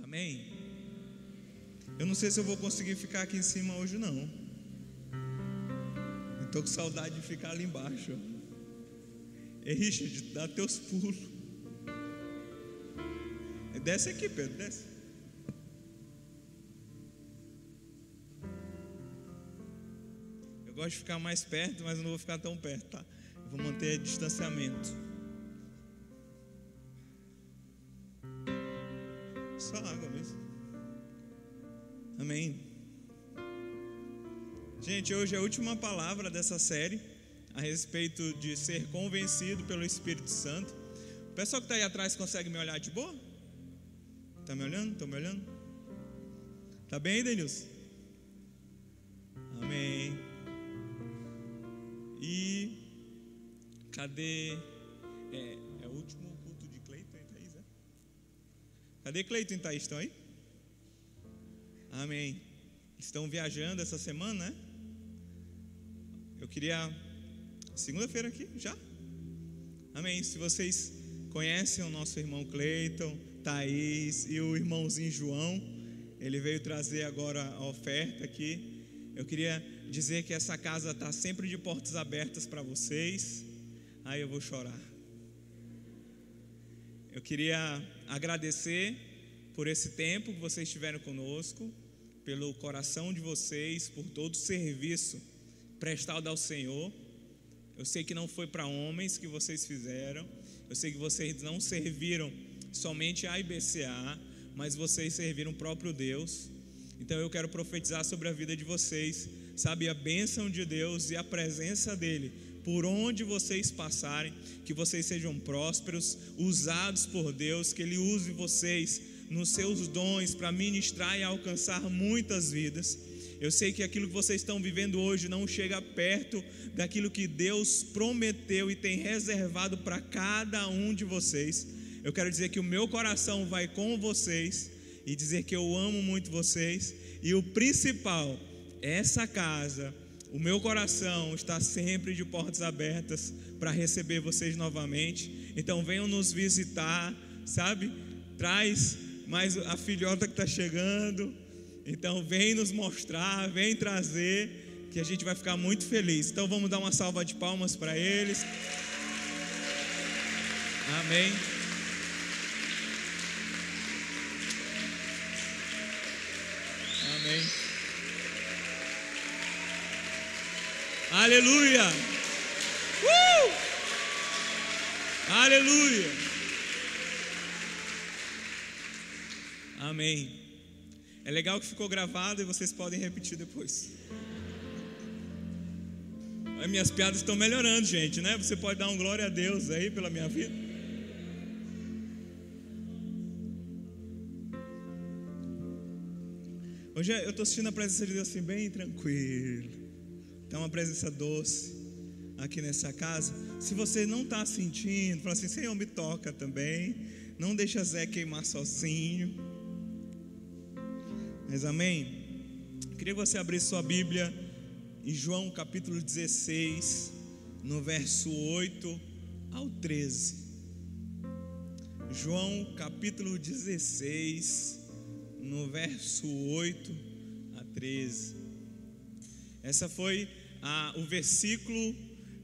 Amém? Eu não sei se eu vou conseguir ficar aqui em cima hoje, não. Estou com saudade de ficar ali embaixo. Ei, Richard, dá teus pulos. Desce aqui, Pedro, desce. Eu gosto de ficar mais perto, mas não vou ficar tão perto, tá? Vou manter distanciamento. Gente, hoje é a última palavra dessa série a respeito de ser convencido pelo Espírito Santo. O pessoal que está aí atrás consegue me olhar de boa? Está me olhando? Estão me olhando? Tá bem aí, Denilson? Amém. E cadê? É, é o último culto de Cleiton e Thaís, é? Cadê Cleiton e Thaís? Estão aí? Amém. Estão viajando essa semana, né? Eu queria. Segunda-feira aqui, já? Amém. Se vocês conhecem o nosso irmão Cleiton, Thaís e o irmãozinho João, ele veio trazer agora a oferta aqui. Eu queria dizer que essa casa está sempre de portas abertas para vocês. Aí eu vou chorar. Eu queria agradecer por esse tempo que vocês tiveram conosco, pelo coração de vocês, por todo o serviço prestado ao Senhor. Eu sei que não foi para homens que vocês fizeram. Eu sei que vocês não serviram somente a IBCA, mas vocês serviram o próprio Deus. Então eu quero profetizar sobre a vida de vocês, sabe, a bênção de Deus e a presença dEle, por onde vocês passarem, que vocês sejam prósperos, usados por Deus, que Ele use vocês nos seus dons para ministrar e alcançar muitas vidas. Eu sei que aquilo que vocês estão vivendo hoje não chega perto daquilo que Deus prometeu e tem reservado para cada um de vocês. Eu quero dizer que o meu coração vai com vocês e dizer que eu amo muito vocês. E o principal, essa casa, o meu coração está sempre de portas abertas para receber vocês novamente. Então venham nos visitar, sabe? Traz mais a filhota que está chegando. Então vem nos mostrar, vem trazer, que a gente vai ficar muito feliz. Então vamos dar uma salva de palmas para eles. Amém. Amém. Aleluia. Uh! Aleluia. Amém. É legal que ficou gravado e vocês podem repetir depois. As minhas piadas estão melhorando, gente, né? Você pode dar um glória a Deus aí pela minha vida. Hoje eu estou assistindo a presença de Deus assim, bem tranquilo. Tem uma presença doce aqui nessa casa. Se você não está sentindo, fala assim: Senhor, me toca também. Não deixa Zé queimar sozinho. Mas amém? Queria que você abrisse sua Bíblia em João capítulo 16, no verso 8 ao 13. João capítulo 16, no verso 8 a 13. Essa foi a, o versículo,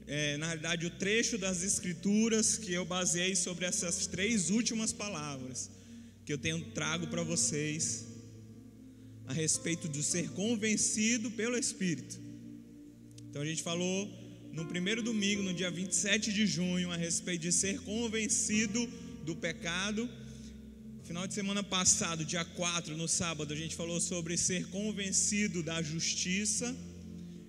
é, na realidade, o trecho das Escrituras que eu baseei sobre essas três últimas palavras que eu tenho trago para vocês a respeito de ser convencido pelo Espírito. Então a gente falou no primeiro domingo, no dia 27 de junho, a respeito de ser convencido do pecado. Final de semana passado, dia 4, no sábado, a gente falou sobre ser convencido da justiça.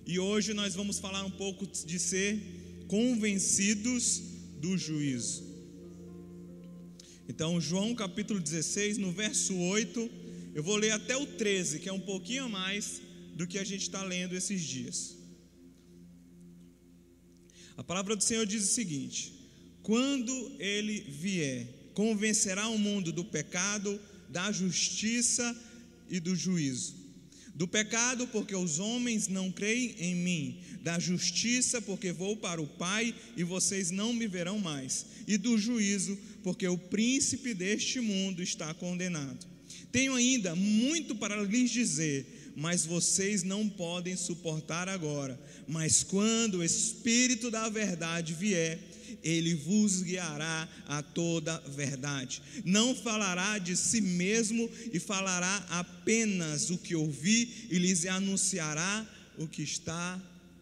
E hoje nós vamos falar um pouco de ser convencidos do juízo. Então, João capítulo 16, no verso 8, eu vou ler até o 13, que é um pouquinho mais do que a gente está lendo esses dias. A palavra do Senhor diz o seguinte: quando ele vier, convencerá o mundo do pecado, da justiça e do juízo. Do pecado, porque os homens não creem em mim. Da justiça, porque vou para o Pai e vocês não me verão mais. E do juízo, porque o príncipe deste mundo está condenado. Tenho ainda muito para lhes dizer, mas vocês não podem suportar agora. Mas quando o Espírito da Verdade vier, ele vos guiará a toda verdade. Não falará de si mesmo e falará apenas o que ouvir e lhes anunciará o que está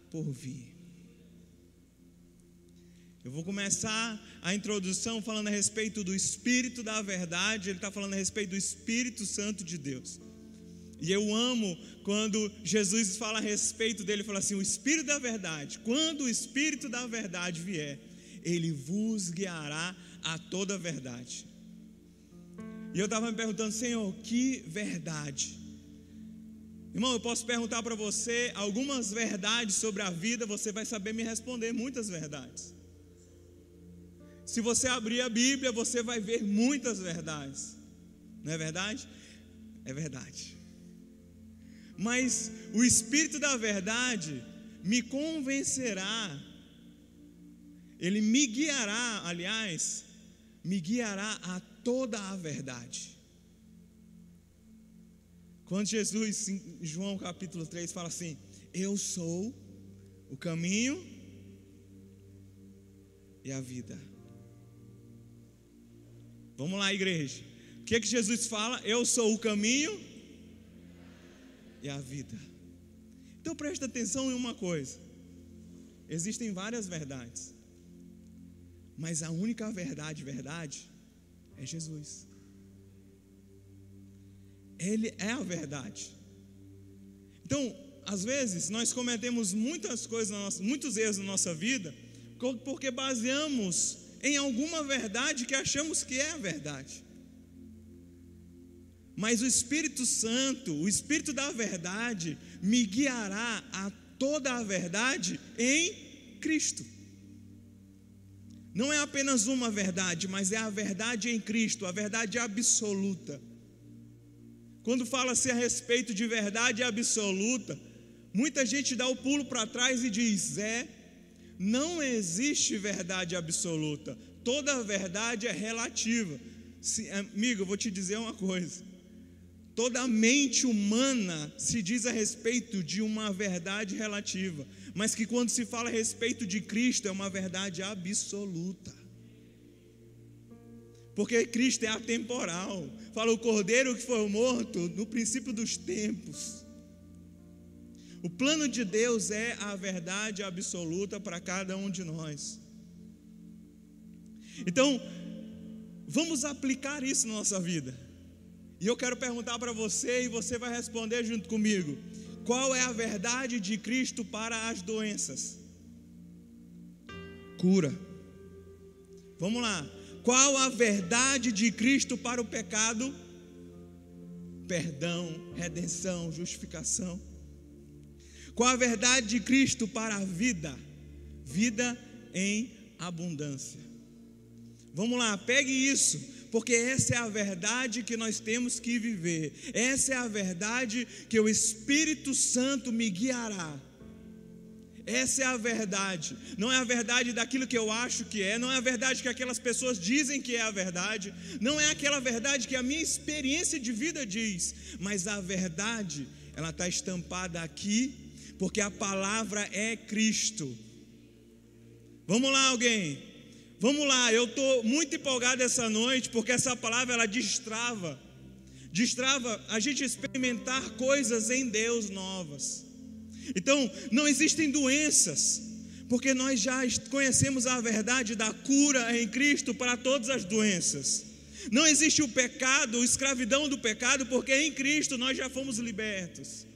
por vir. Eu vou começar a introdução falando a respeito do Espírito da Verdade, ele está falando a respeito do Espírito Santo de Deus. E eu amo quando Jesus fala a respeito dele, fala assim: o Espírito da Verdade, quando o Espírito da Verdade vier, ele vos guiará a toda a verdade. E eu estava me perguntando, Senhor, que verdade? Irmão, eu posso perguntar para você algumas verdades sobre a vida, você vai saber me responder muitas verdades. Se você abrir a Bíblia, você vai ver muitas verdades. Não é verdade? É verdade. Mas o Espírito da Verdade me convencerá ele me guiará, aliás, me guiará a toda a verdade. Quando Jesus, em João capítulo 3, fala assim: Eu sou o caminho e a vida. Vamos lá, igreja. O que, que Jesus fala? Eu sou o caminho e a vida. Então presta atenção em uma coisa: existem várias verdades. Mas a única verdade, verdade, é Jesus. Ele é a verdade. Então, às vezes, nós cometemos muitas coisas, muitos erros na nossa vida, porque baseamos em alguma verdade que achamos que é a verdade. Mas o Espírito Santo, o Espírito da verdade, me guiará a toda a verdade em Cristo. Não é apenas uma verdade, mas é a verdade em Cristo, a verdade absoluta. Quando fala-se a respeito de verdade absoluta, muita gente dá o pulo para trás e diz: é, não existe verdade absoluta, toda verdade é relativa. Se, amigo, eu vou te dizer uma coisa: toda mente humana se diz a respeito de uma verdade relativa mas que quando se fala a respeito de Cristo é uma verdade absoluta. Porque Cristo é atemporal. Fala o cordeiro que foi morto no princípio dos tempos. O plano de Deus é a verdade absoluta para cada um de nós. Então, vamos aplicar isso na nossa vida. E eu quero perguntar para você e você vai responder junto comigo. Qual é a verdade de Cristo para as doenças? Cura. Vamos lá. Qual a verdade de Cristo para o pecado? Perdão, redenção, justificação. Qual a verdade de Cristo para a vida? Vida em abundância. Vamos lá, pegue isso porque essa é a verdade que nós temos que viver, essa é a verdade que o Espírito Santo me guiará. Essa é a verdade, não é a verdade daquilo que eu acho que é, não é a verdade que aquelas pessoas dizem que é a verdade, não é aquela verdade que a minha experiência de vida diz, mas a verdade, ela está estampada aqui, porque a palavra é Cristo. Vamos lá, alguém? Vamos lá, eu estou muito empolgado essa noite, porque essa palavra ela destrava, destrava a gente experimentar coisas em Deus novas. Então, não existem doenças, porque nós já conhecemos a verdade da cura em Cristo para todas as doenças. Não existe o pecado, a escravidão do pecado, porque em Cristo nós já fomos libertos.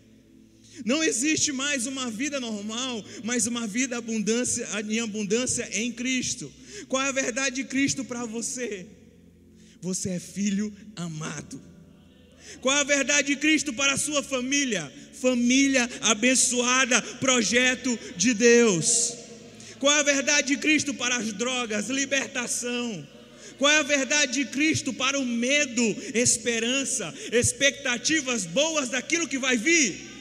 Não existe mais uma vida normal, mas uma vida abundância, em abundância em Cristo. Qual é a verdade de Cristo para você? Você é filho amado. Qual é a verdade de Cristo para a sua família? Família abençoada, projeto de Deus. Qual é a verdade de Cristo para as drogas? Libertação. Qual é a verdade de Cristo para o medo? Esperança, expectativas boas daquilo que vai vir.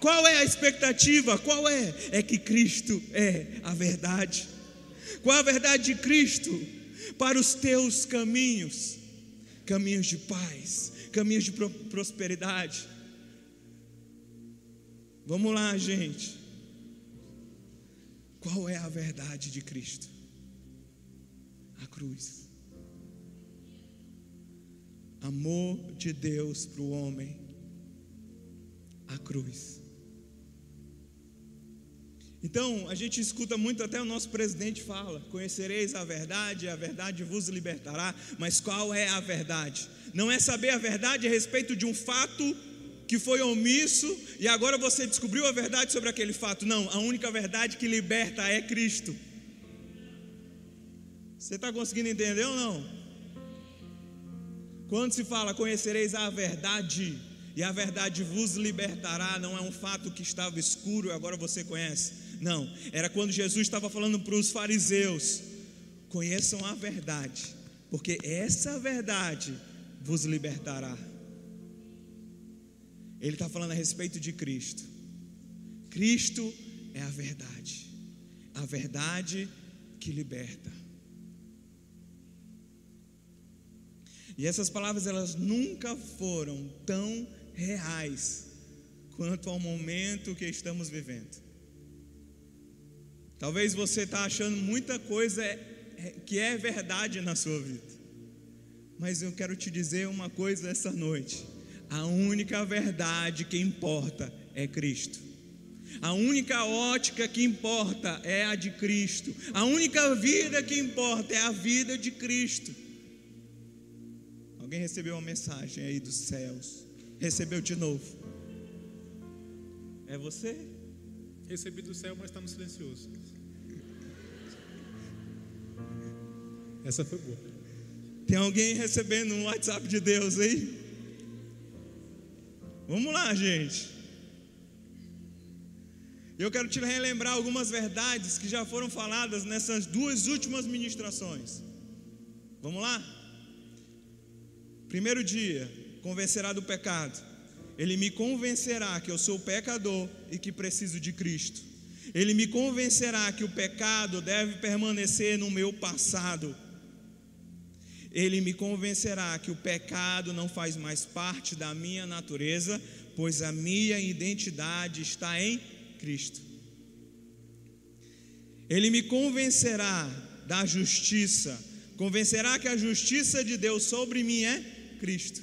Qual é a expectativa? Qual é? É que Cristo é a verdade. Qual é a verdade de Cristo para os teus caminhos? Caminhos de paz, caminhos de prosperidade. Vamos lá, gente. Qual é a verdade de Cristo? A cruz. Amor de Deus para o homem. A cruz. Então, a gente escuta muito, até o nosso presidente fala: Conhecereis a verdade, a verdade vos libertará. Mas qual é a verdade? Não é saber a verdade a respeito de um fato que foi omisso e agora você descobriu a verdade sobre aquele fato. Não, a única verdade que liberta é Cristo. Você está conseguindo entender ou não? Quando se fala conhecereis a verdade e a verdade vos libertará, não é um fato que estava escuro e agora você conhece. Não, era quando Jesus estava falando para os fariseus: conheçam a verdade, porque essa verdade vos libertará. Ele está falando a respeito de Cristo. Cristo é a verdade, a verdade que liberta. E essas palavras elas nunca foram tão reais quanto ao momento que estamos vivendo. Talvez você está achando muita coisa é, é, que é verdade na sua vida, mas eu quero te dizer uma coisa essa noite a única verdade que importa é Cristo. A única ótica que importa é a de Cristo. A única vida que importa é a vida de Cristo. Alguém recebeu uma mensagem aí dos céus? Recebeu de novo? É você? Recebi do céu, mas está no silencioso. Essa foi boa. Tem alguém recebendo um WhatsApp de Deus aí? Vamos lá, gente. Eu quero te relembrar algumas verdades que já foram faladas nessas duas últimas ministrações. Vamos lá? Primeiro dia, convencerá do pecado. Ele me convencerá que eu sou pecador e que preciso de Cristo. Ele me convencerá que o pecado deve permanecer no meu passado ele me convencerá que o pecado não faz mais parte da minha natureza, pois a minha identidade está em Cristo. Ele me convencerá da justiça, convencerá que a justiça de Deus sobre mim é Cristo.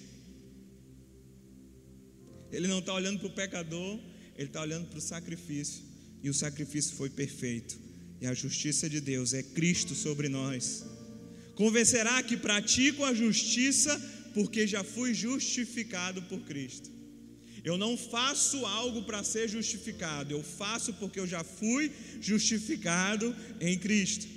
Ele não está olhando para o pecador, ele está olhando para o sacrifício, e o sacrifício foi perfeito, e a justiça de Deus é Cristo sobre nós. Convencerá que pratico a justiça porque já fui justificado por Cristo. Eu não faço algo para ser justificado, eu faço porque eu já fui justificado em Cristo.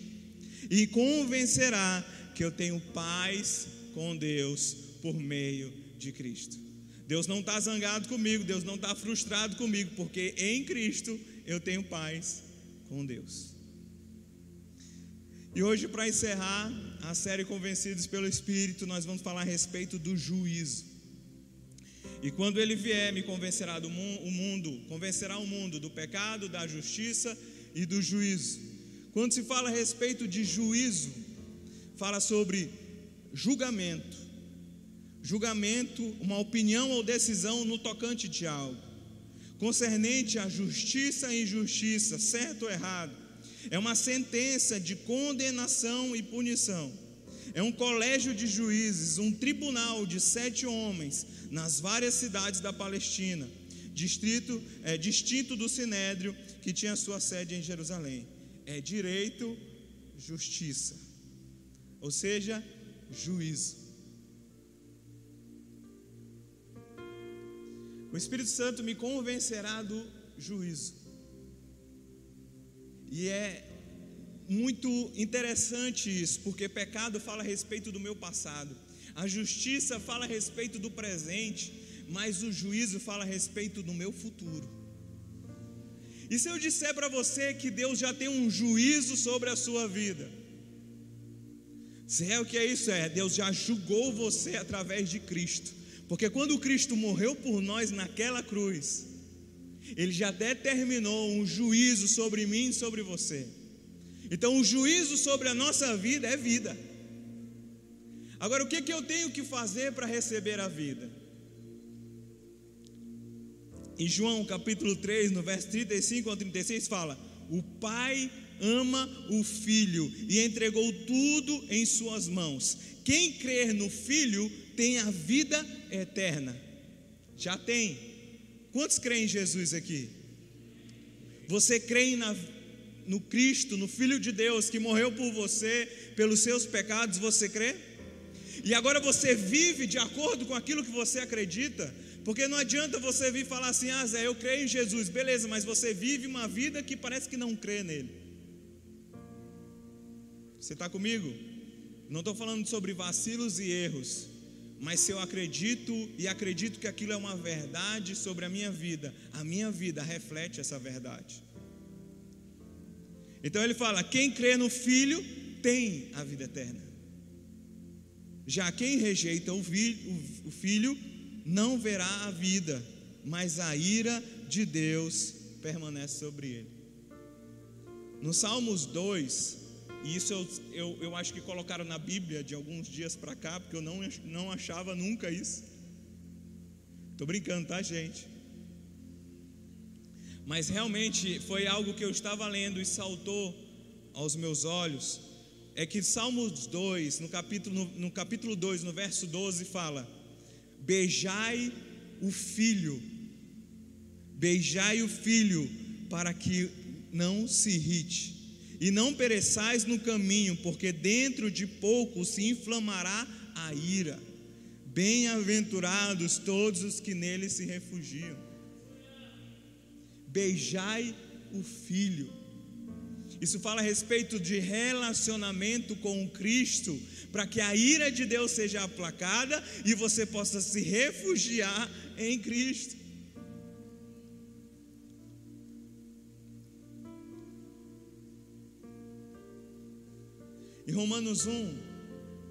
E convencerá que eu tenho paz com Deus por meio de Cristo. Deus não está zangado comigo, Deus não está frustrado comigo, porque em Cristo eu tenho paz com Deus. E hoje, para encerrar a série Convencidos pelo Espírito, nós vamos falar a respeito do juízo. E quando ele vier, me convencerá do o mundo, convencerá o mundo do pecado, da justiça e do juízo. Quando se fala a respeito de juízo, fala sobre julgamento. Julgamento, uma opinião ou decisão no tocante de algo, concernente à justiça e injustiça, certo ou errado é uma sentença de condenação e punição. É um colégio de juízes, um tribunal de sete homens nas várias cidades da Palestina, distrito, é, distinto do Sinédrio, que tinha sua sede em Jerusalém. É direito, justiça, ou seja, juízo. O Espírito Santo me convencerá do juízo. E é muito interessante isso, porque pecado fala a respeito do meu passado, a justiça fala a respeito do presente, mas o juízo fala a respeito do meu futuro. E se eu disser para você que Deus já tem um juízo sobre a sua vida? Se é o que é isso? É, Deus já julgou você através de Cristo. Porque quando Cristo morreu por nós naquela cruz, ele já determinou um juízo sobre mim e sobre você. Então, o juízo sobre a nossa vida é vida. Agora, o que, que eu tenho que fazer para receber a vida? Em João capítulo 3, no verso 35 ao 36, fala: O Pai ama o Filho e entregou tudo em Suas mãos. Quem crer no Filho tem a vida eterna. Já tem. Quantos creem em Jesus aqui? Você crê na, no Cristo, no Filho de Deus que morreu por você, pelos seus pecados, você crê? E agora você vive de acordo com aquilo que você acredita? Porque não adianta você vir falar assim, ah Zé, eu creio em Jesus, beleza, mas você vive uma vida que parece que não crê nele. Você está comigo? Não estou falando sobre vacilos e erros, mas se eu acredito e acredito que aquilo é uma verdade sobre a minha vida, a minha vida reflete essa verdade. Então ele fala: quem crê no Filho tem a vida eterna. Já quem rejeita o Filho não verá a vida, mas a ira de Deus permanece sobre ele. No Salmos 2, e isso eu, eu, eu acho que colocaram na Bíblia de alguns dias para cá, porque eu não, não achava nunca isso. Estou brincando, tá, gente? Mas realmente foi algo que eu estava lendo e saltou aos meus olhos. É que Salmos 2, no capítulo, no, no capítulo 2, no verso 12, fala: Beijai o filho, beijai o filho, para que não se irrite, e não pereçais no caminho, porque dentro de pouco se inflamará a ira. Bem-aventurados todos os que nele se refugiam. Beijai o filho. Isso fala a respeito de relacionamento com Cristo, para que a ira de Deus seja aplacada e você possa se refugiar em Cristo. Em Romanos 1,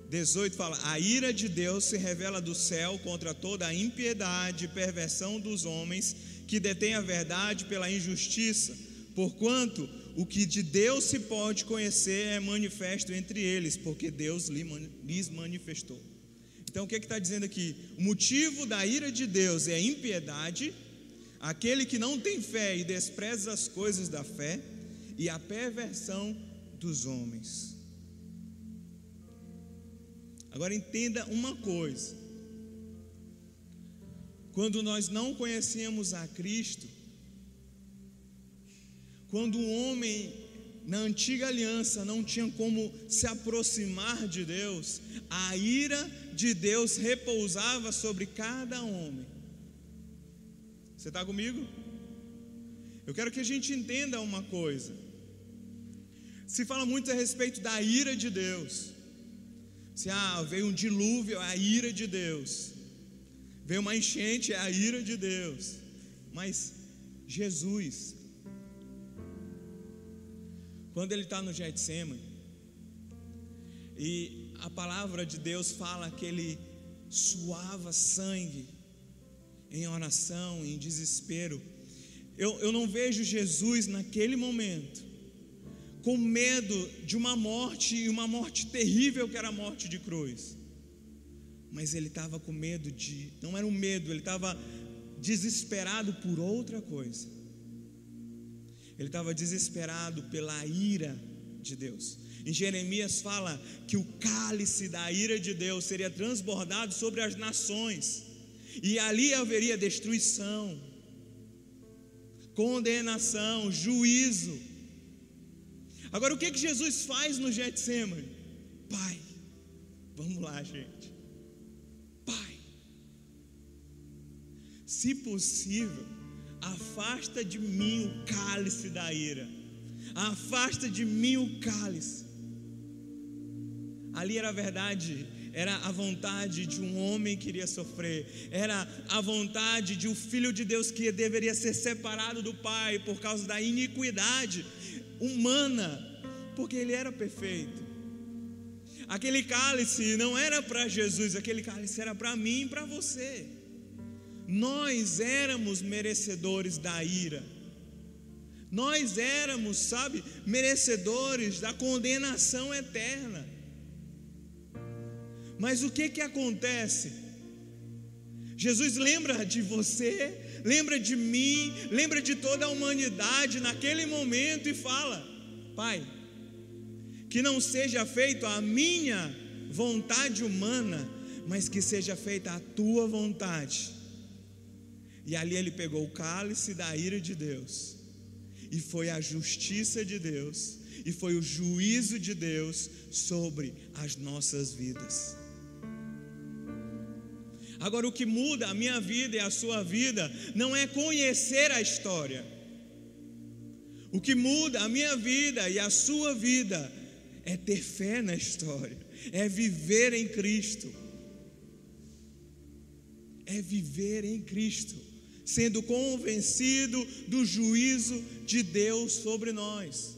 18 fala: A ira de Deus se revela do céu contra toda a impiedade e perversão dos homens que detêm a verdade pela injustiça, porquanto o que de Deus se pode conhecer é manifesto entre eles, porque Deus lhes manifestou. Então o que é está dizendo aqui? O motivo da ira de Deus é a impiedade, aquele que não tem fé e despreza as coisas da fé, e a perversão dos homens. Agora entenda uma coisa: quando nós não conhecemos a Cristo, quando o homem na antiga aliança não tinha como se aproximar de Deus, a ira de Deus repousava sobre cada homem. Você está comigo? Eu quero que a gente entenda uma coisa. Se fala muito a respeito da ira de Deus. Se ah, veio um dilúvio, é a ira de Deus. Veio uma enchente, é a ira de Deus. Mas Jesus, quando ele está no Getsemane, e a palavra de Deus fala que ele suava sangue em oração, em desespero. Eu, eu não vejo Jesus naquele momento com medo de uma morte e uma morte terrível que era a morte de cruz. Mas ele estava com medo de, não era um medo, ele estava desesperado por outra coisa. Ele estava desesperado pela ira de Deus. Em Jeremias fala que o cálice da ira de Deus seria transbordado sobre as nações, e ali haveria destruição, condenação, juízo. Agora, o que, que Jesus faz no Getsemane? Pai, vamos lá, gente. Pai, se possível, Afasta de mim o cálice da ira. Afasta de mim o cálice. Ali era a verdade, era a vontade de um homem que iria sofrer, era a vontade de um filho de Deus que deveria ser separado do Pai por causa da iniquidade humana, porque ele era perfeito. Aquele cálice não era para Jesus, aquele cálice era para mim e para você. Nós éramos merecedores da ira. Nós éramos, sabe, merecedores da condenação eterna. Mas o que que acontece? Jesus lembra de você, lembra de mim, lembra de toda a humanidade naquele momento e fala: Pai, que não seja feito a minha vontade humana, mas que seja feita a tua vontade. E ali ele pegou o cálice da ira de Deus, e foi a justiça de Deus, e foi o juízo de Deus sobre as nossas vidas. Agora, o que muda a minha vida e a sua vida não é conhecer a história. O que muda a minha vida e a sua vida é ter fé na história, é viver em Cristo. É viver em Cristo, sendo convencido do juízo de Deus sobre nós.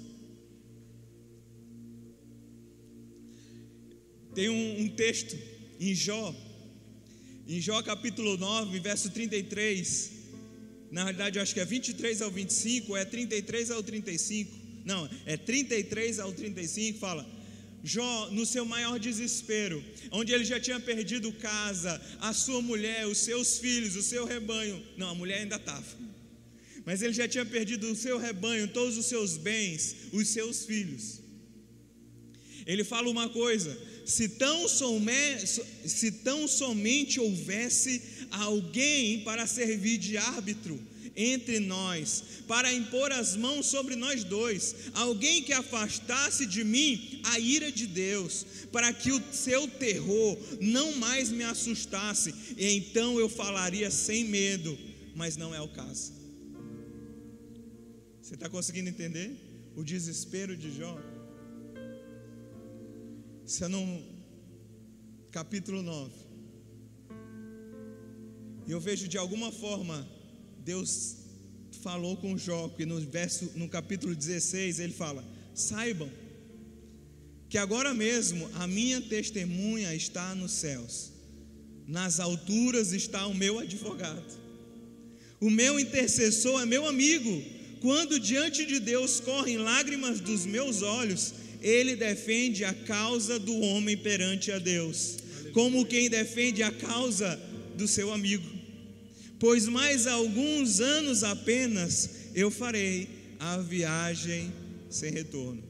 Tem um, um texto em Jó, em Jó capítulo 9, verso 33, na realidade eu acho que é 23 ao 25, ou é 33 ao 35, não, é 33 ao 35, fala: Jó, no seu maior desespero, onde ele já tinha perdido casa, a sua mulher, os seus filhos, o seu rebanho, não, a mulher ainda estava, mas ele já tinha perdido o seu rebanho, todos os seus bens, os seus filhos. Ele fala uma coisa: se tão, some, se tão somente houvesse alguém para servir de árbitro entre nós, para impor as mãos sobre nós dois, alguém que afastasse de mim a ira de Deus, para que o seu terror não mais me assustasse, e então eu falaria sem medo, mas não é o caso. Você está conseguindo entender o desespero de Jó? Eu não. Capítulo 9. E eu vejo de alguma forma Deus falou com Jó, que no verso no capítulo 16 ele fala: "Saibam que agora mesmo a minha testemunha está nos céus. Nas alturas está o meu advogado. O meu intercessor é meu amigo. Quando diante de Deus correm lágrimas dos meus olhos, ele defende a causa do homem perante a Deus, como quem defende a causa do seu amigo. Pois mais alguns anos apenas eu farei a viagem sem retorno.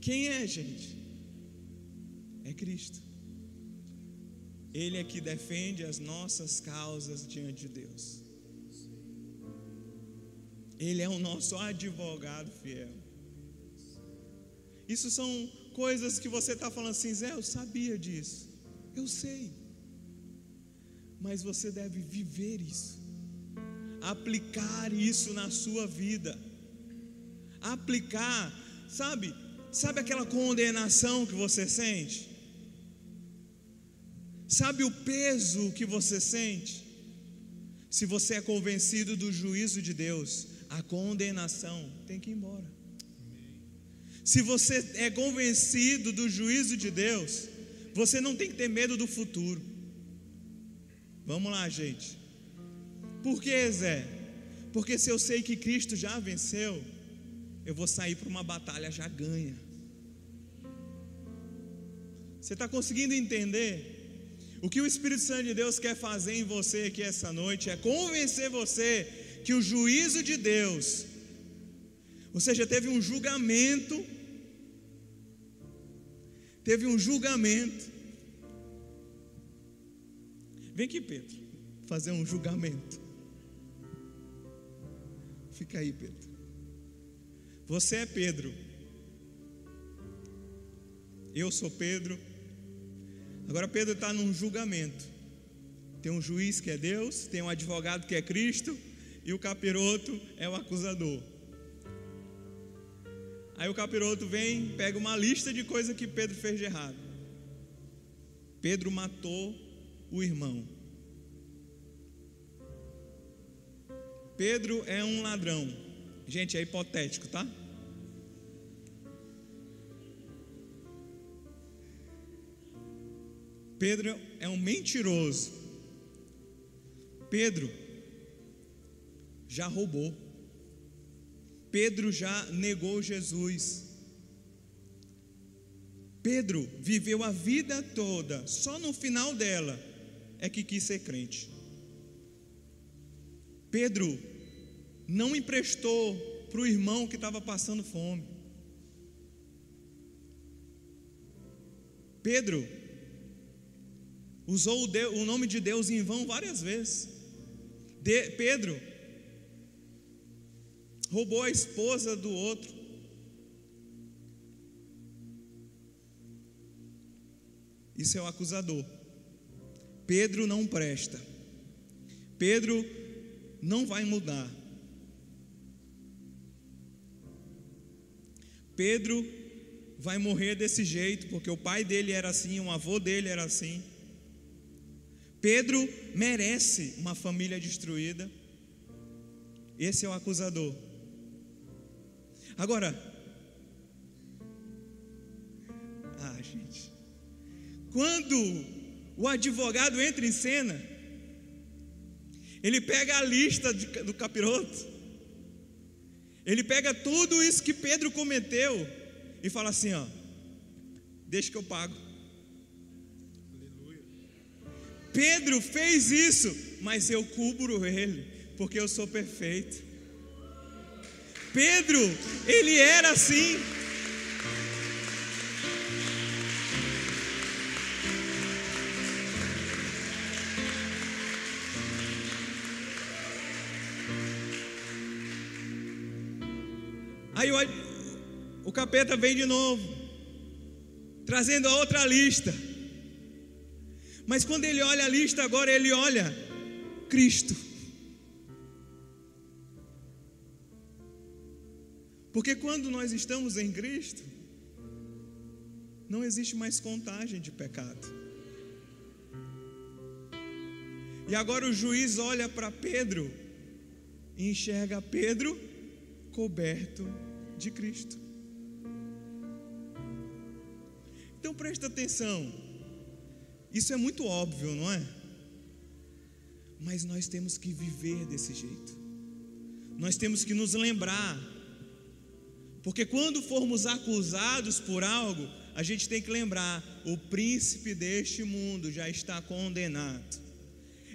Quem é, gente? É Cristo. Ele é que defende as nossas causas diante de Deus. Ele é o nosso advogado fiel. Isso são coisas que você está falando assim, Zé, eu sabia disso. Eu sei. Mas você deve viver isso. Aplicar isso na sua vida. Aplicar, sabe? Sabe aquela condenação que você sente? Sabe o peso que você sente? Se você é convencido do juízo de Deus, a condenação tem que ir embora. Se você é convencido do juízo de Deus, você não tem que ter medo do futuro. Vamos lá, gente. Por que, Zé? Porque se eu sei que Cristo já venceu, eu vou sair para uma batalha já ganha. Você está conseguindo entender? O que o Espírito Santo de Deus quer fazer em você aqui essa noite é convencer você que o juízo de Deus, ou seja, teve um julgamento, teve um julgamento. Vem aqui, Pedro, fazer um julgamento. Fica aí, Pedro. Você é Pedro. Eu sou Pedro. Agora Pedro está num julgamento. Tem um juiz que é Deus, tem um advogado que é Cristo, e o capiroto é o acusador. Aí o capiroto vem, pega uma lista de coisas que Pedro fez de errado. Pedro matou o irmão. Pedro é um ladrão. Gente, é hipotético, tá? Pedro é um mentiroso. Pedro já roubou. Pedro já negou Jesus. Pedro viveu a vida toda, só no final dela é que quis ser crente. Pedro não emprestou para o irmão que estava passando fome. Pedro usou o, nome de Deus em vão várias vezes. De, Pedro roubou a esposa do outro. Isso é o acusador. Pedro não presta. Pedro não vai mudar. Pedro vai morrer desse jeito, porque o pai dele era assim, o avô dele era assim. Pedro merece uma família destruída. Esse é o acusador. Agora, ah, gente, quando o advogado entra em cena, ele pega a lista de, do capiroto, ele pega tudo isso que Pedro cometeu e fala assim: ó, deixa que eu pago. Aleluia. Pedro fez isso, mas eu cubro ele, porque eu sou perfeito. Pedro, ele era assim. Aí o, o capeta vem de novo, trazendo a outra lista. Mas quando ele olha a lista agora, ele olha Cristo. Porque quando nós estamos em Cristo, não existe mais contagem de pecado. E agora o juiz olha para Pedro e enxerga Pedro coberto de Cristo. Então presta atenção. Isso é muito óbvio, não é? Mas nós temos que viver desse jeito. Nós temos que nos lembrar. Porque quando formos acusados por algo, a gente tem que lembrar: o príncipe deste mundo já está condenado.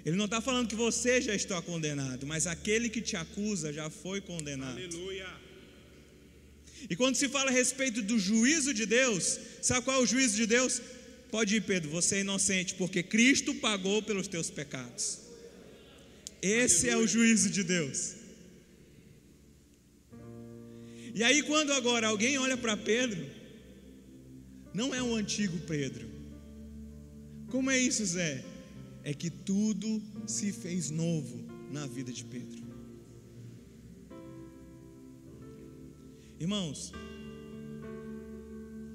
Ele não está falando que você já está condenado, mas aquele que te acusa já foi condenado. Aleluia. E quando se fala a respeito do juízo de Deus, sabe qual é o juízo de Deus? Pode ir, Pedro, você é inocente, porque Cristo pagou pelos teus pecados. Esse é o juízo de Deus. E aí, quando agora alguém olha para Pedro, não é o antigo Pedro. Como é isso, Zé? É que tudo se fez novo na vida de Pedro. Irmãos,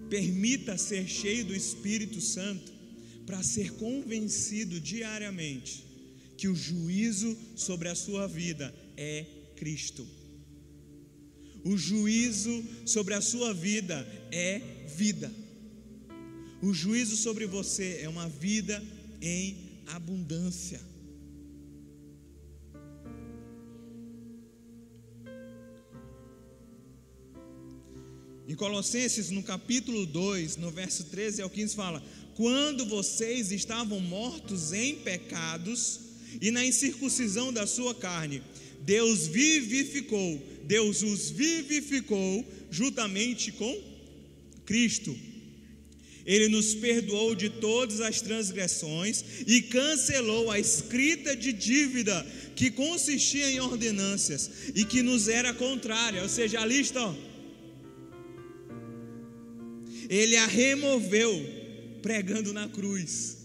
permita ser cheio do Espírito Santo para ser convencido diariamente que o juízo sobre a sua vida é Cristo. O juízo sobre a sua vida é vida. O juízo sobre você é uma vida em abundância. Em Colossenses, no capítulo 2, no verso 13 ao 15, fala: Quando vocês estavam mortos em pecados e na incircuncisão da sua carne, Deus vivificou, Deus os vivificou juntamente com Cristo. Ele nos perdoou de todas as transgressões e cancelou a escrita de dívida que consistia em ordenâncias e que nos era contrária, ou seja, a lista, ó, ele a removeu pregando na cruz.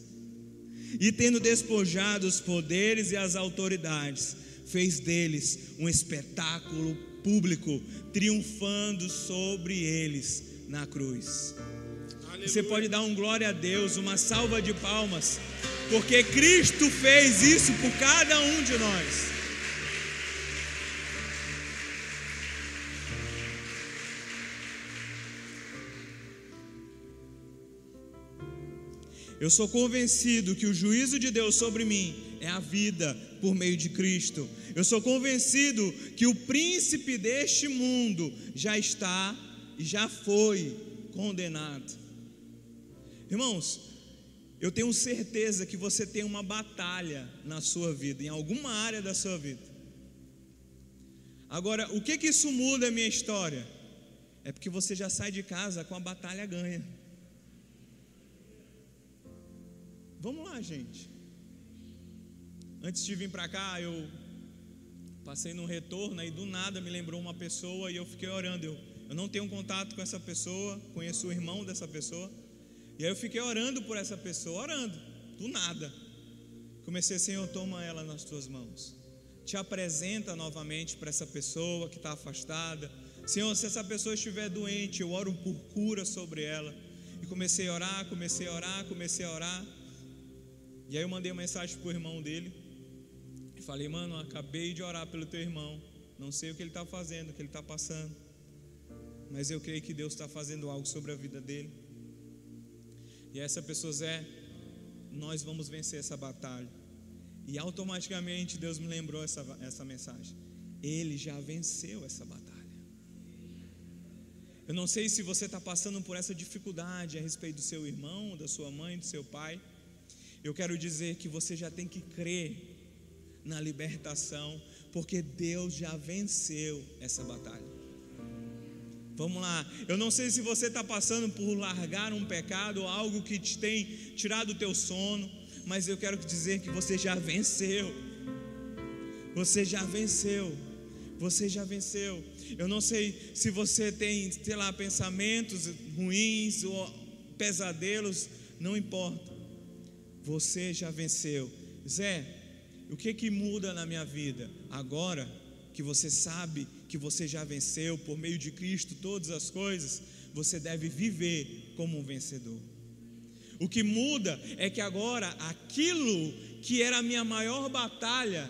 E tendo despojado os poderes e as autoridades, fez deles um espetáculo público, triunfando sobre eles na cruz. Aleluia. Você pode dar um glória a Deus, uma salva de palmas, porque Cristo fez isso por cada um de nós. Eu sou convencido que o juízo de Deus sobre mim é a vida por meio de Cristo. Eu sou convencido que o príncipe deste mundo já está e já foi condenado. Irmãos, eu tenho certeza que você tem uma batalha na sua vida, em alguma área da sua vida. Agora, o que que isso muda a minha história? É porque você já sai de casa com a batalha ganha. Vamos lá, gente. Antes de vir para cá, eu passei num retorno e do nada me lembrou uma pessoa e eu fiquei orando. Eu, eu não tenho contato com essa pessoa, conheço o irmão dessa pessoa. E aí eu fiquei orando por essa pessoa, orando, do nada. Comecei, Senhor, toma ela nas tuas mãos. Te apresenta novamente para essa pessoa que está afastada. Senhor, se essa pessoa estiver doente, eu oro por cura sobre ela. E comecei a orar, comecei a orar, comecei a orar. E aí eu mandei uma mensagem para o irmão dele. Falei, mano, acabei de orar pelo teu irmão. Não sei o que ele está fazendo, o que ele está passando. Mas eu creio que Deus está fazendo algo sobre a vida dele. E essa pessoa, Zé, nós vamos vencer essa batalha. E automaticamente Deus me lembrou essa, essa mensagem. Ele já venceu essa batalha. Eu não sei se você está passando por essa dificuldade a respeito do seu irmão, da sua mãe, do seu pai. Eu quero dizer que você já tem que crer na libertação, porque Deus já venceu essa batalha. Vamos lá. Eu não sei se você está passando por largar um pecado ou algo que te tem tirado o teu sono, mas eu quero dizer que você já venceu. Você já venceu. Você já venceu. Eu não sei se você tem, sei lá, pensamentos ruins ou pesadelos, não importa. Você já venceu. Zé, o que que muda na minha vida agora que você sabe que você já venceu por meio de Cristo todas as coisas, você deve viver como um vencedor. O que muda é que agora aquilo que era a minha maior batalha,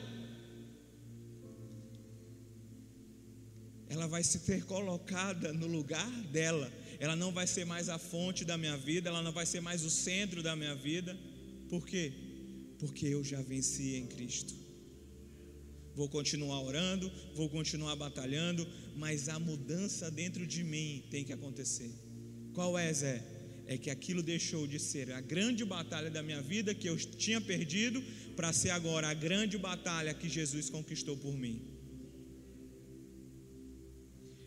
ela vai ser colocada no lugar dela. Ela não vai ser mais a fonte da minha vida, ela não vai ser mais o centro da minha vida. Por quê? Porque eu já venci em Cristo. Vou continuar orando, vou continuar batalhando, mas a mudança dentro de mim tem que acontecer. Qual é, Zé? É que aquilo deixou de ser a grande batalha da minha vida que eu tinha perdido para ser agora a grande batalha que Jesus conquistou por mim.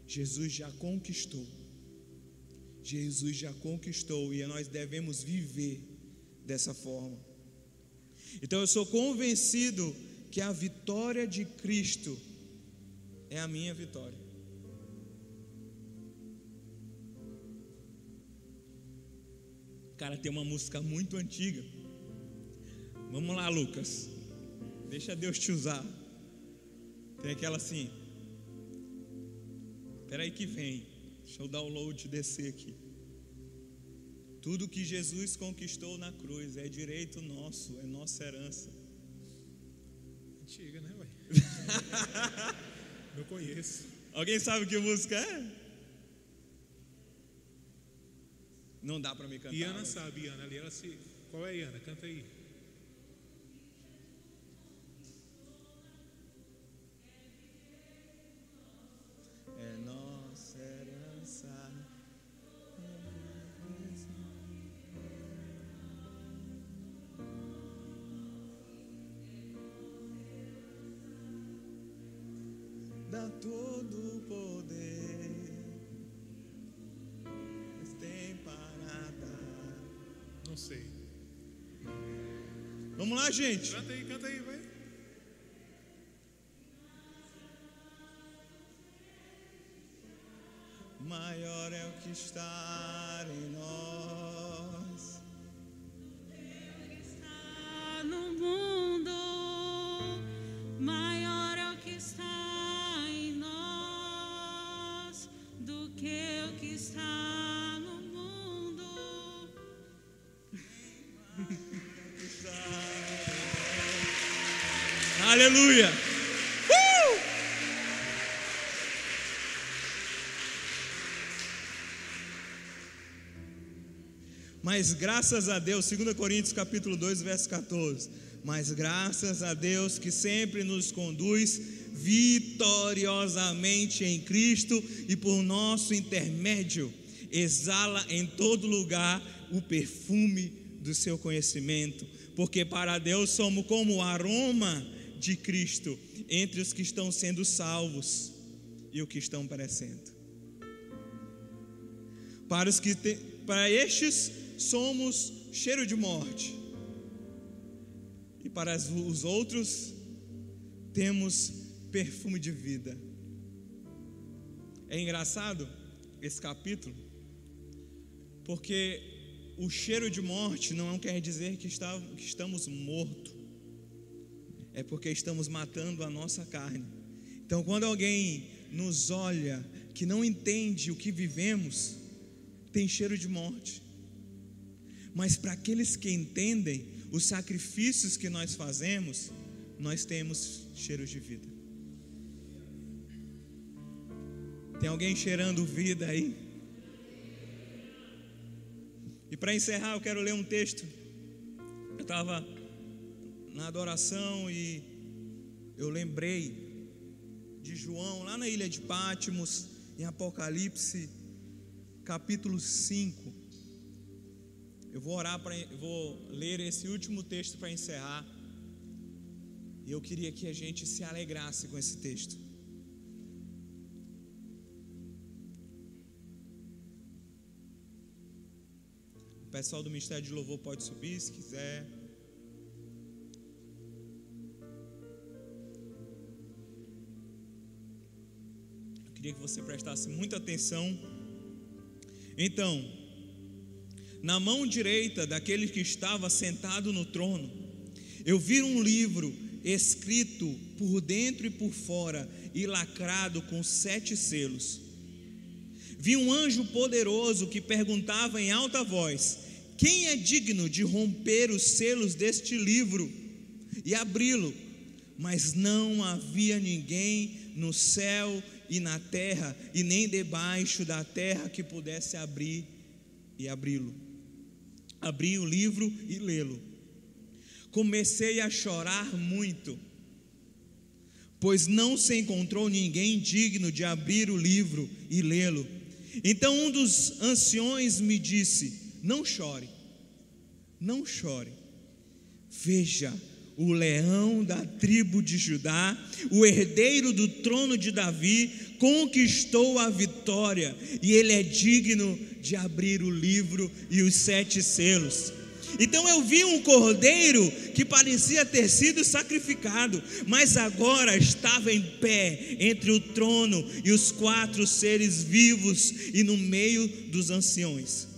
Jesus já conquistou. Jesus já conquistou e nós devemos viver dessa forma. Então eu sou convencido que a vitória de Cristo é a minha vitória. Cara, tem uma música muito antiga. Vamos lá, Lucas. Deixa Deus te usar. Tem aquela assim. Espera aí que vem. Deixa o download descer aqui. Tudo que Jesus conquistou na cruz é direito nosso, é nossa herança. Antiga, né, ué? Eu conheço. Alguém sabe que música é? Não dá para me cantar. Iana sabe, Iana ali, ela se. Qual é, Iana? Canta aí. Vamos lá, gente. Canta aí, canta aí, vai. Maior é o que está em Aleluia! Uh! Mas graças a Deus, 2 Coríntios capítulo 2, verso 14. Mas graças a Deus que sempre nos conduz vitoriosamente em Cristo e por nosso intermédio exala em todo lugar o perfume do seu conhecimento, porque para Deus somos como aroma de Cristo entre os que estão sendo salvos e os que estão perecendo. Para os que te, para estes somos cheiro de morte. E para os outros temos perfume de vida. É engraçado esse capítulo, porque o cheiro de morte não quer dizer que, está, que estamos mortos, é porque estamos matando a nossa carne. Então, quando alguém nos olha que não entende o que vivemos, tem cheiro de morte. Mas para aqueles que entendem os sacrifícios que nós fazemos, nós temos cheiro de vida. Tem alguém cheirando vida aí? E para encerrar, eu quero ler um texto. Eu estava na adoração e eu lembrei de João, lá na ilha de Pátimos, em Apocalipse, capítulo 5. Eu vou orar para, vou ler esse último texto para encerrar. E eu queria que a gente se alegrasse com esse texto. O pessoal do Ministério de Louvor pode subir se quiser. Queria que você prestasse muita atenção. Então, na mão direita daquele que estava sentado no trono, eu vi um livro escrito por dentro e por fora e lacrado com sete selos. Vi um anjo poderoso que perguntava em alta voz: Quem é digno de romper os selos deste livro e abri-lo? Mas não havia ninguém no céu e na terra, e nem debaixo da terra que pudesse abrir e abri-lo. Abri o livro e lê-lo. Comecei a chorar muito, pois não se encontrou ninguém digno de abrir o livro e lê-lo. Então um dos anciões me disse: Não chore, não chore. Veja, o leão da tribo de Judá, o herdeiro do trono de Davi, conquistou a vitória e ele é digno de abrir o livro e os sete selos. Então eu vi um cordeiro que parecia ter sido sacrificado, mas agora estava em pé entre o trono e os quatro seres vivos e no meio dos anciões.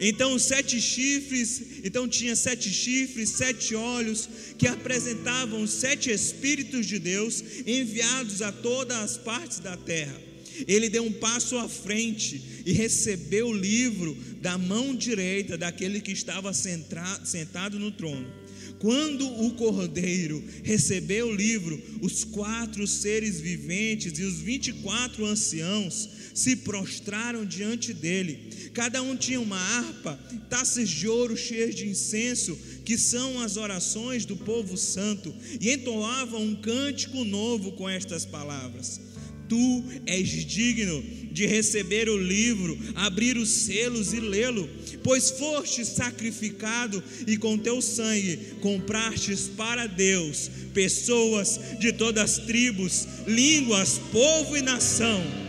Então sete chifres, então tinha sete chifres, sete olhos que apresentavam sete espíritos de Deus enviados a todas as partes da terra. Ele deu um passo à frente e recebeu o livro da mão direita daquele que estava sentado no trono. Quando o cordeiro recebeu o livro, os quatro seres viventes e os vinte e quatro anciãos se prostraram diante dele. Cada um tinha uma harpa, taças de ouro cheias de incenso, que são as orações do povo santo, e entoavam um cântico novo com estas palavras: Tu és digno de receber o livro, abrir os selos e lê-lo, pois foste sacrificado e com teu sangue comprastes para Deus pessoas de todas as tribos, línguas, povo e nação.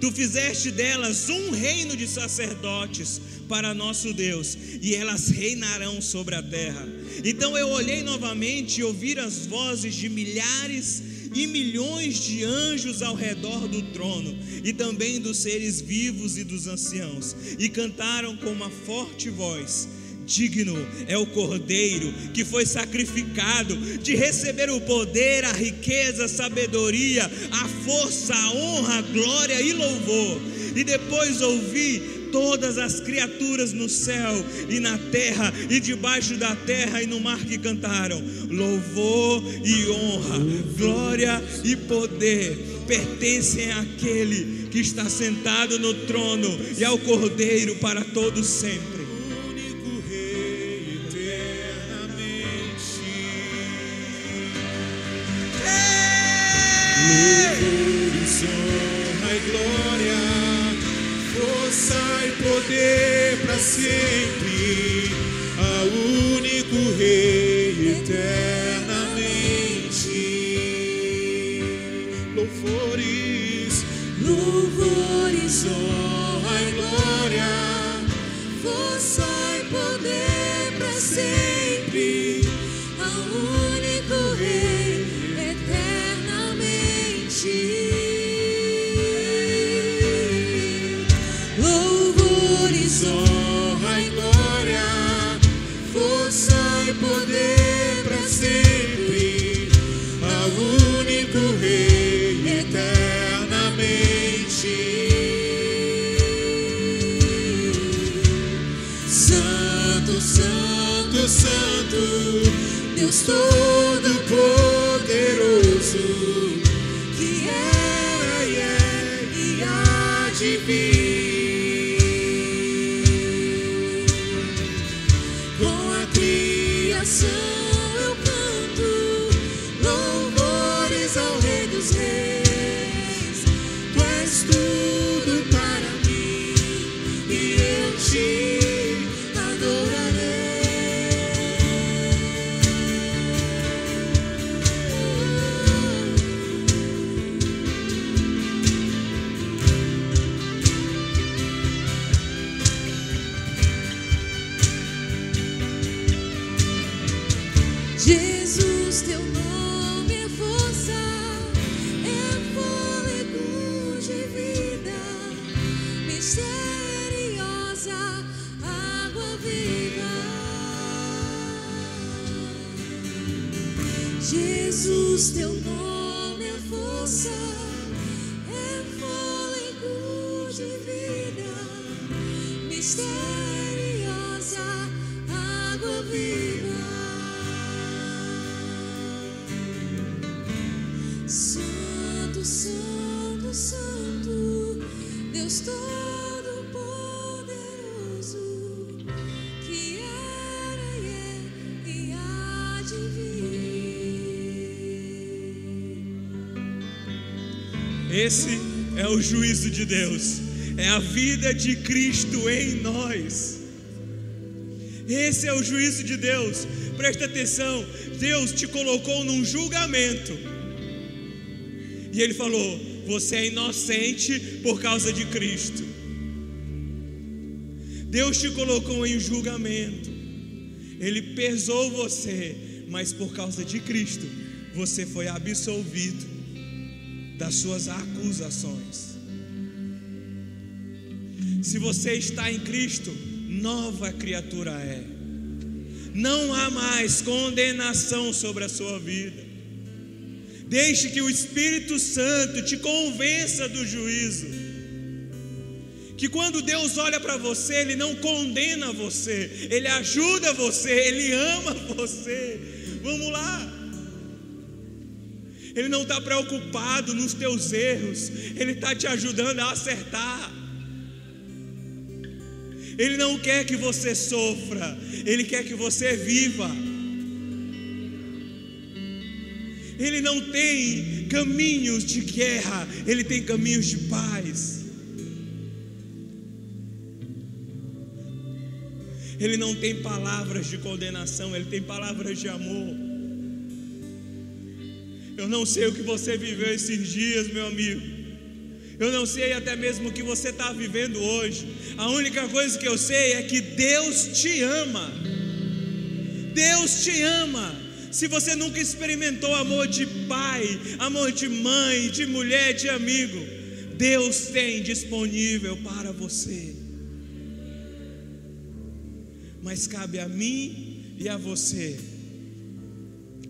Tu fizeste delas um reino de sacerdotes para nosso Deus, e elas reinarão sobre a terra. Então eu olhei novamente e ouvi as vozes de milhares e milhões de anjos ao redor do trono, e também dos seres vivos e dos anciãos, e cantaram com uma forte voz: Digno é o cordeiro que foi sacrificado de receber o poder, a riqueza, a sabedoria, a força, a honra, a glória e louvor. E depois ouvi todas as criaturas no céu e na terra e debaixo da terra e no mar que cantaram: louvor e honra, glória e poder pertencem àquele que está sentado no trono e ao Cordeiro para todos sempre. Louvores, honra e glória, força e poder para sempre ao único Rei eternamente. Louvores, Louvores, honra e glória. força Deus Esse é o juízo de Deus, é a vida de Cristo em nós. Esse é o juízo de Deus, presta atenção. Deus te colocou num julgamento, e Ele falou: Você é inocente por causa de Cristo. Deus te colocou em julgamento, Ele pesou você, mas por causa de Cristo, você foi absolvido das suas acusações. Se você está em Cristo, nova criatura é. Não há mais condenação sobre a sua vida. Deixe que o Espírito Santo te convença do juízo. Que quando Deus olha para você, Ele não condena você, Ele ajuda você, Ele ama você. Vamos lá. Ele não está preocupado nos teus erros, Ele está te ajudando a acertar. Ele não quer que você sofra, Ele quer que você viva. Ele não tem caminhos de guerra, Ele tem caminhos de paz. Ele não tem palavras de condenação, Ele tem palavras de amor. Eu não sei o que você viveu esses dias, meu amigo. Eu não sei até mesmo o que você está vivendo hoje. A única coisa que eu sei é que Deus te ama. Deus te ama. Se você nunca experimentou amor de pai, amor de mãe, de mulher, de amigo, Deus tem disponível para você. Mas cabe a mim e a você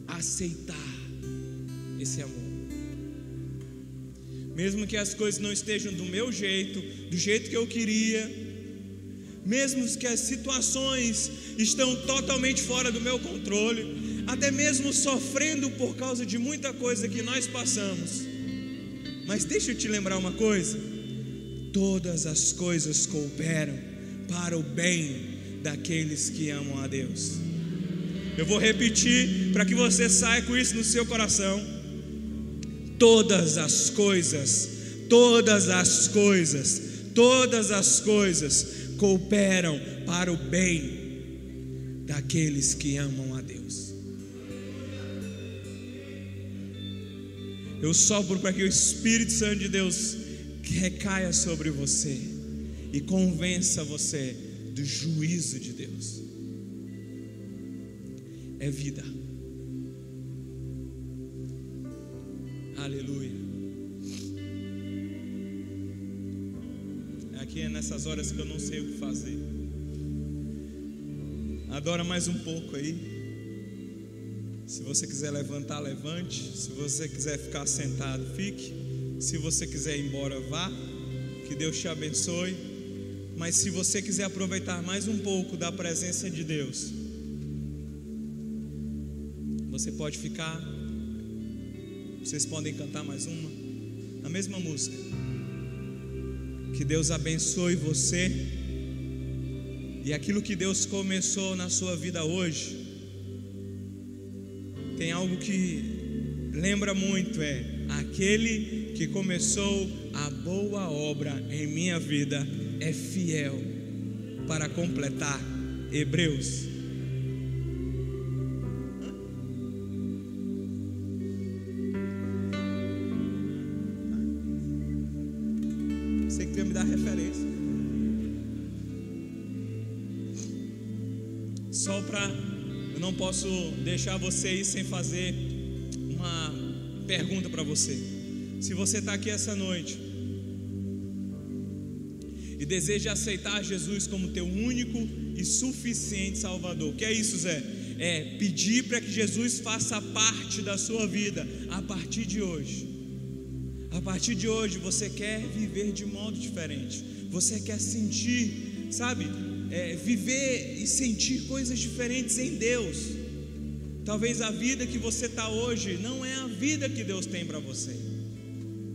aceitar esse amor. Mesmo que as coisas não estejam do meu jeito, do jeito que eu queria, mesmo que as situações estão totalmente fora do meu controle, até mesmo sofrendo por causa de muita coisa que nós passamos. Mas deixa eu te lembrar uma coisa: todas as coisas cooperam para o bem daqueles que amam a Deus. Eu vou repetir para que você saia com isso no seu coração. Todas as coisas, todas as coisas, todas as coisas cooperam para o bem daqueles que amam a Deus. Eu sopro para que o Espírito Santo de Deus recaia sobre você e convença você do juízo de Deus. É vida. Aleluia. Aqui é nessas horas que eu não sei o que fazer. Adora mais um pouco aí. Se você quiser levantar, levante. Se você quiser ficar sentado, fique. Se você quiser ir embora, vá. Que Deus te abençoe. Mas se você quiser aproveitar mais um pouco da presença de Deus, você pode ficar. Vocês podem cantar mais uma. A mesma música. Que Deus abençoe você. E aquilo que Deus começou na sua vida hoje, tem algo que lembra muito: é aquele que começou a boa obra em minha vida é fiel para completar. Hebreus. Posso deixar você ir sem fazer uma pergunta para você. Se você está aqui essa noite e deseja aceitar Jesus como teu único e suficiente Salvador, que é isso, Zé? É pedir para que Jesus faça parte da sua vida a partir de hoje. A partir de hoje você quer viver de modo diferente. Você quer sentir, sabe, é, viver e sentir coisas diferentes em Deus. Talvez a vida que você está hoje não é a vida que Deus tem para você.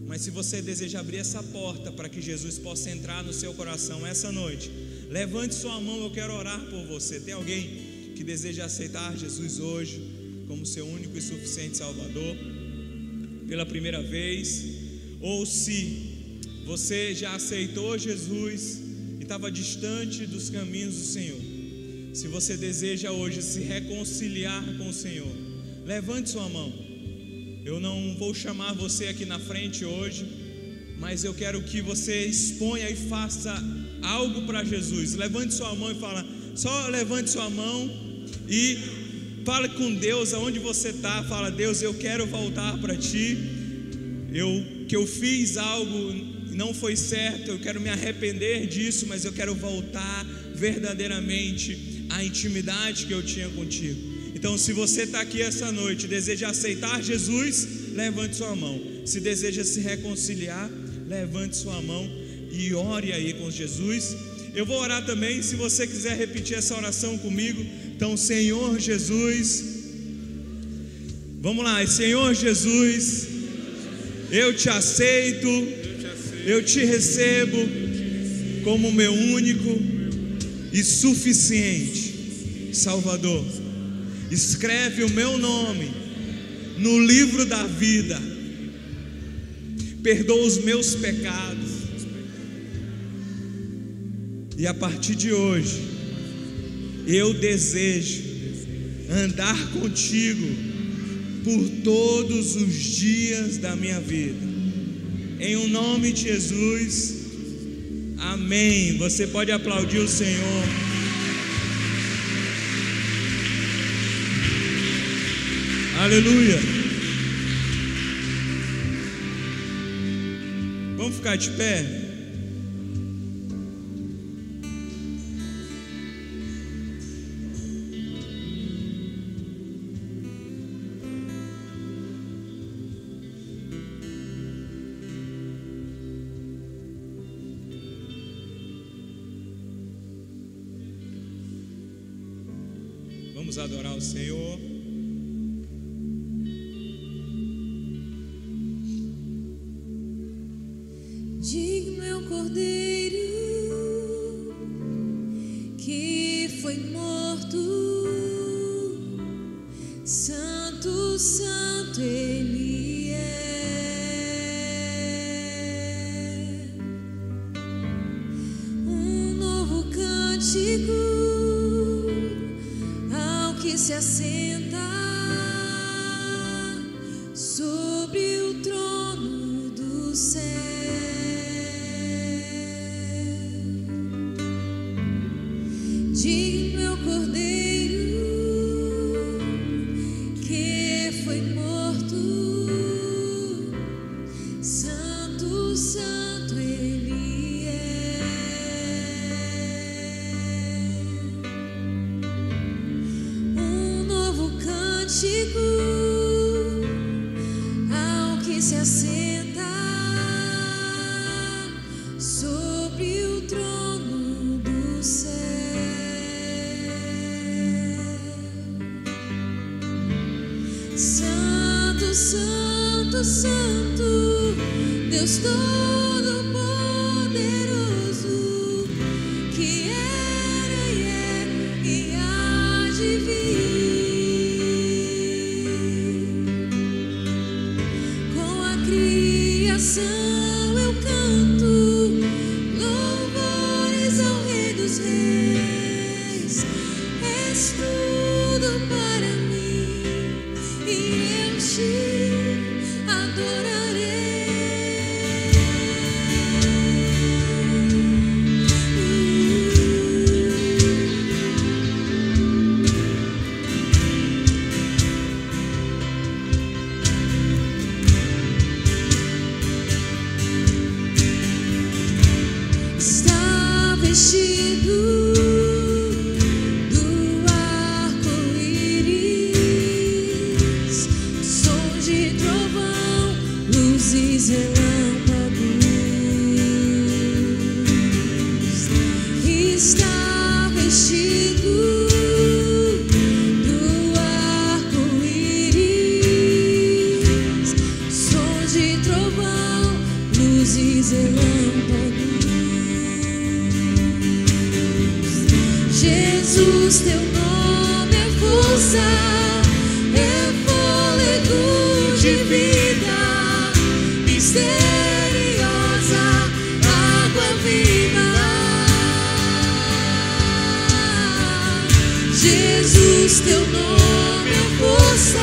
Mas se você deseja abrir essa porta para que Jesus possa entrar no seu coração essa noite, levante sua mão, eu quero orar por você. Tem alguém que deseja aceitar Jesus hoje como seu único e suficiente Salvador pela primeira vez? Ou se você já aceitou Jesus e estava distante dos caminhos do Senhor, se você deseja hoje se reconciliar com o Senhor, levante sua mão. Eu não vou chamar você aqui na frente hoje, mas eu quero que você exponha e faça algo para Jesus. Levante sua mão e fala, só levante sua mão e fale com Deus aonde você está. Fala, Deus, eu quero voltar para Ti. Eu que eu fiz algo não foi certo. Eu quero me arrepender disso, mas eu quero voltar verdadeiramente à intimidade que eu tinha contigo. Então, se você está aqui essa noite e deseja aceitar Jesus, levante sua mão. Se deseja se reconciliar, levante sua mão e ore aí com Jesus. Eu vou orar também, se você quiser repetir essa oração comigo. Então, Senhor Jesus, vamos lá, Senhor Jesus, eu te aceito, eu te recebo como meu único e suficiente Salvador. Escreve o meu nome no livro da vida, perdoa os meus pecados, e a partir de hoje, eu desejo andar contigo por todos os dias da minha vida. Em o nome de Jesus, amém. Você pode aplaudir o Senhor. Aleluia. Vamos ficar de pé? Deus Todo-Poderoso, Jesus, teu nome é força,